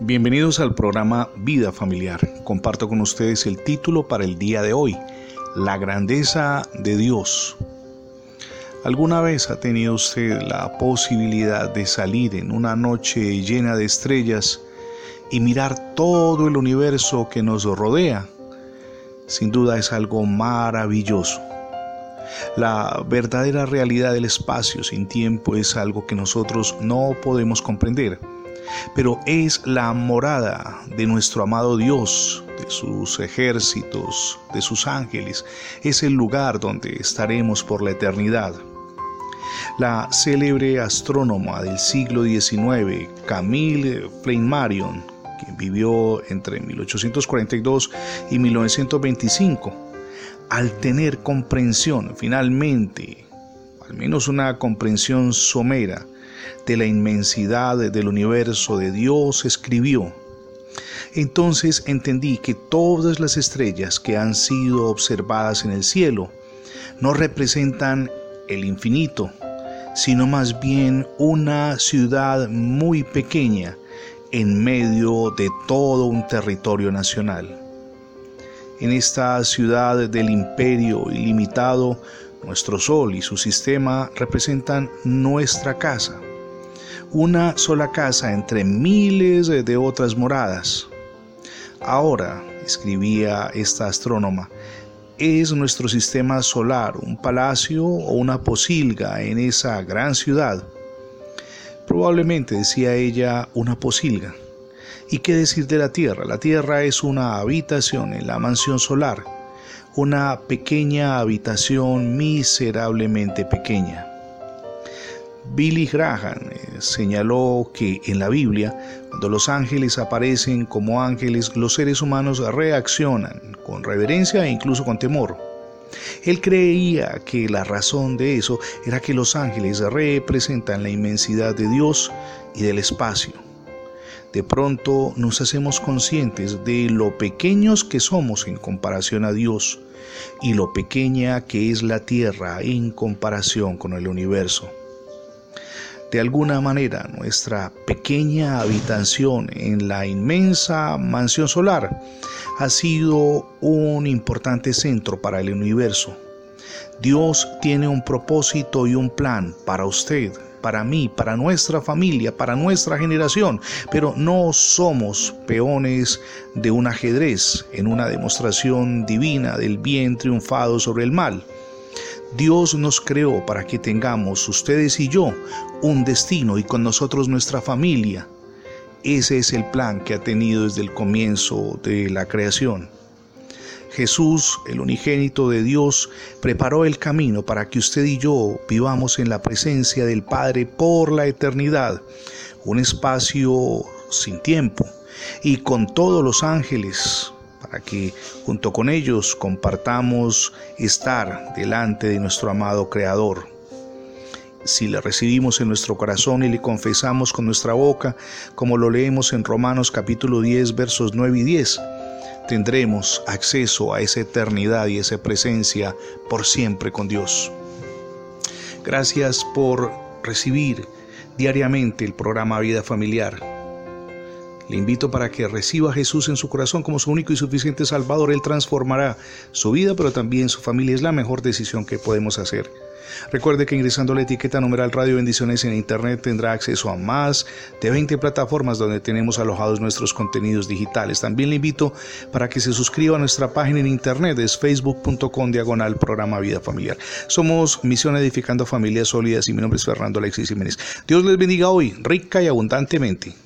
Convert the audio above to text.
Bienvenidos al programa Vida Familiar. Comparto con ustedes el título para el día de hoy, La grandeza de Dios. ¿Alguna vez ha tenido usted la posibilidad de salir en una noche llena de estrellas y mirar todo el universo que nos rodea? Sin duda es algo maravilloso. La verdadera realidad del espacio sin tiempo es algo que nosotros no podemos comprender pero es la morada de nuestro amado Dios, de sus ejércitos, de sus ángeles. Es el lugar donde estaremos por la eternidad. La célebre astrónoma del siglo XIX, Camille Flammarion, quien vivió entre 1842 y 1925, al tener comprensión finalmente, al menos una comprensión somera, de la inmensidad del universo de Dios escribió. Entonces entendí que todas las estrellas que han sido observadas en el cielo no representan el infinito, sino más bien una ciudad muy pequeña en medio de todo un territorio nacional. En esta ciudad del imperio ilimitado, nuestro Sol y su sistema representan nuestra casa una sola casa entre miles de otras moradas. Ahora, escribía esta astrónoma, es nuestro sistema solar un palacio o una posilga en esa gran ciudad. Probablemente, decía ella, una posilga. ¿Y qué decir de la Tierra? La Tierra es una habitación en la mansión solar, una pequeña habitación miserablemente pequeña. Billy Graham eh, señaló que en la Biblia, cuando los ángeles aparecen como ángeles, los seres humanos reaccionan con reverencia e incluso con temor. Él creía que la razón de eso era que los ángeles representan la inmensidad de Dios y del espacio. De pronto nos hacemos conscientes de lo pequeños que somos en comparación a Dios y lo pequeña que es la tierra en comparación con el universo. De alguna manera, nuestra pequeña habitación en la inmensa mansión solar ha sido un importante centro para el universo. Dios tiene un propósito y un plan para usted, para mí, para nuestra familia, para nuestra generación, pero no somos peones de un ajedrez en una demostración divina del bien triunfado sobre el mal. Dios nos creó para que tengamos, ustedes y yo, un destino y con nosotros nuestra familia. Ese es el plan que ha tenido desde el comienzo de la creación. Jesús, el unigénito de Dios, preparó el camino para que usted y yo vivamos en la presencia del Padre por la eternidad, un espacio sin tiempo y con todos los ángeles, para que junto con ellos compartamos estar delante de nuestro amado Creador. Si le recibimos en nuestro corazón y le confesamos con nuestra boca, como lo leemos en Romanos capítulo 10 versos 9 y 10, tendremos acceso a esa eternidad y esa presencia por siempre con Dios. Gracias por recibir diariamente el programa Vida Familiar le invito para que reciba a Jesús en su corazón como su único y suficiente Salvador. Él transformará su vida, pero también su familia. Es la mejor decisión que podemos hacer. Recuerde que ingresando la etiqueta numeral Radio Bendiciones en Internet tendrá acceso a más de 20 plataformas donde tenemos alojados nuestros contenidos digitales. También le invito para que se suscriba a nuestra página en Internet, es facebook.com diagonal programa Vida Familiar. Somos Misión Edificando Familias Sólidas y mi nombre es Fernando Alexis Jiménez. Dios les bendiga hoy, rica y abundantemente.